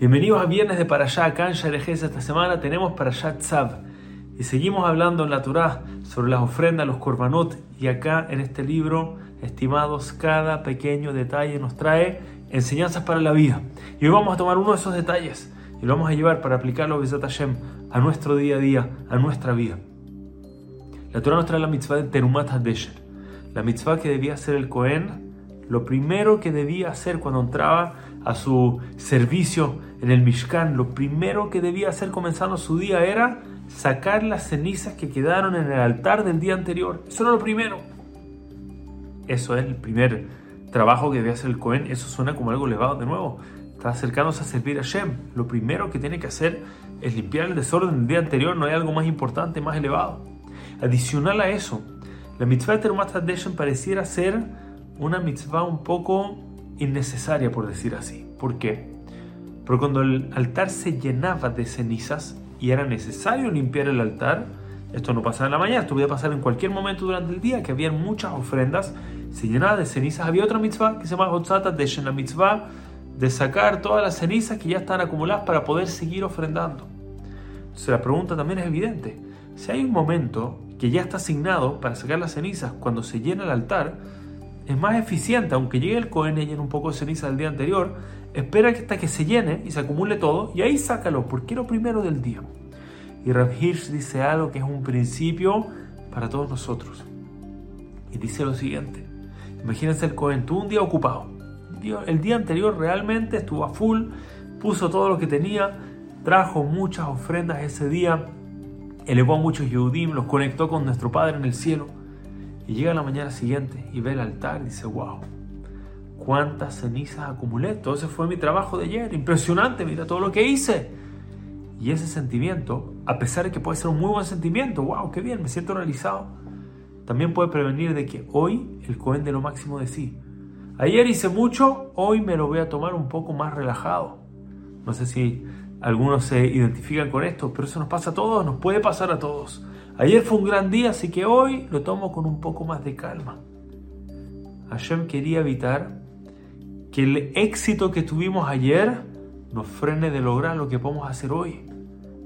Bienvenidos a Viernes de Parashá, acá en Sharejes esta semana tenemos Parashá Tzav y seguimos hablando en la Torah sobre las ofrendas, los korbanot y acá en este libro, estimados, cada pequeño detalle nos trae enseñanzas para la vida. Y hoy vamos a tomar uno de esos detalles y lo vamos a llevar para aplicarlo Hashem a nuestro día a día, a nuestra vida. La Torah nos trae la mitzvah de Terumat Hadesher, la mitzvah que debía hacer el Cohen lo primero que debía hacer cuando entraba a su servicio en el Mishkan, lo primero que debía hacer comenzando su día era sacar las cenizas que quedaron en el altar del día anterior. Eso era lo primero. Eso es el primer trabajo que debía hacer el Cohen. Eso suena como algo elevado de nuevo. Está acercándose a servir a Shem. Lo primero que tiene que hacer es limpiar el desorden del día anterior. No hay algo más importante, más elevado. Adicional a eso, la mitzvah de Terumat pareciera ser una mitzvah un poco innecesaria, por decir así. ¿Por qué? Porque cuando el altar se llenaba de cenizas y era necesario limpiar el altar, esto no pasaba en la mañana, esto podía pasar en cualquier momento durante el día, que había muchas ofrendas, se llenaba de cenizas. Había otra mitzvah que se llama Hotzata de la mitzvah de sacar todas las cenizas que ya están acumuladas para poder seguir ofrendando. Entonces la pregunta también es evidente. Si hay un momento que ya está asignado para sacar las cenizas cuando se llena el altar, es más eficiente, aunque llegue el Cohen y llene un poco de ceniza del día anterior, espera hasta que se llene y se acumule todo y ahí sácalo, porque lo primero del día. Y Rav Hirsch dice algo que es un principio para todos nosotros. Y dice lo siguiente, imagínense el Cohen, tuvo un día ocupado. El día anterior realmente estuvo a full, puso todo lo que tenía, trajo muchas ofrendas ese día, elevó a muchos Yehudim, los conectó con nuestro Padre en el cielo y llega la mañana siguiente y ve el altar y dice, wow, cuántas cenizas acumulé. Todo ese fue mi trabajo de ayer. Impresionante, mira todo lo que hice. Y ese sentimiento, a pesar de que puede ser un muy buen sentimiento, wow, qué bien, me siento realizado, también puede prevenir de que hoy el Cohen de lo máximo de sí. Ayer hice mucho, hoy me lo voy a tomar un poco más relajado. No sé si algunos se identifican con esto, pero eso nos pasa a todos, nos puede pasar a todos. Ayer fue un gran día, así que hoy lo tomo con un poco más de calma. Hashem quería evitar que el éxito que tuvimos ayer nos frene de lograr lo que podemos hacer hoy.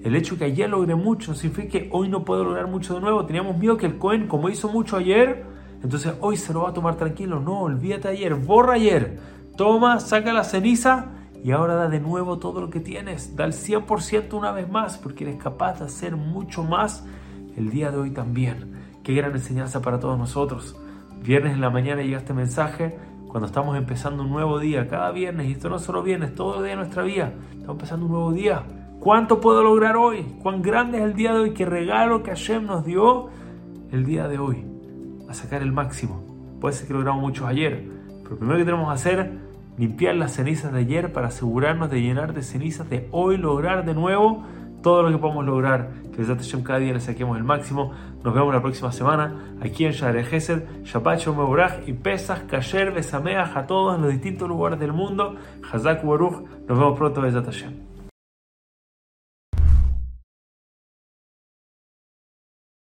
El hecho que ayer logré mucho significa que hoy no puedo lograr mucho de nuevo. Teníamos miedo que el Cohen, como hizo mucho ayer, entonces hoy se lo va a tomar tranquilo. No, olvídate ayer, borra ayer. Toma, saca la ceniza y ahora da de nuevo todo lo que tienes. Da el 100% una vez más porque eres capaz de hacer mucho más el día de hoy también. Qué gran enseñanza para todos nosotros. Viernes en la mañana llega este mensaje cuando estamos empezando un nuevo día, cada viernes, y esto no solo viernes, todo el día de nuestra vida, estamos empezando un nuevo día. ¿Cuánto puedo lograr hoy? ¿Cuán grande es el día de hoy? ¿Qué regalo que Hashem nos dio el día de hoy? A sacar el máximo. Puede ser que logramos muchos ayer, pero primero que tenemos que hacer, limpiar las cenizas de ayer para asegurarnos de llenar de cenizas de hoy, lograr de nuevo todo lo que podamos lograr, que desde cada día le saquemos el máximo. Nos vemos la próxima semana aquí en Share Gesed, Shabbat y Pesach, Kasher, Besameach a todos en los distintos lugares del mundo. Hazak Baruch, nos vemos pronto, Hashem.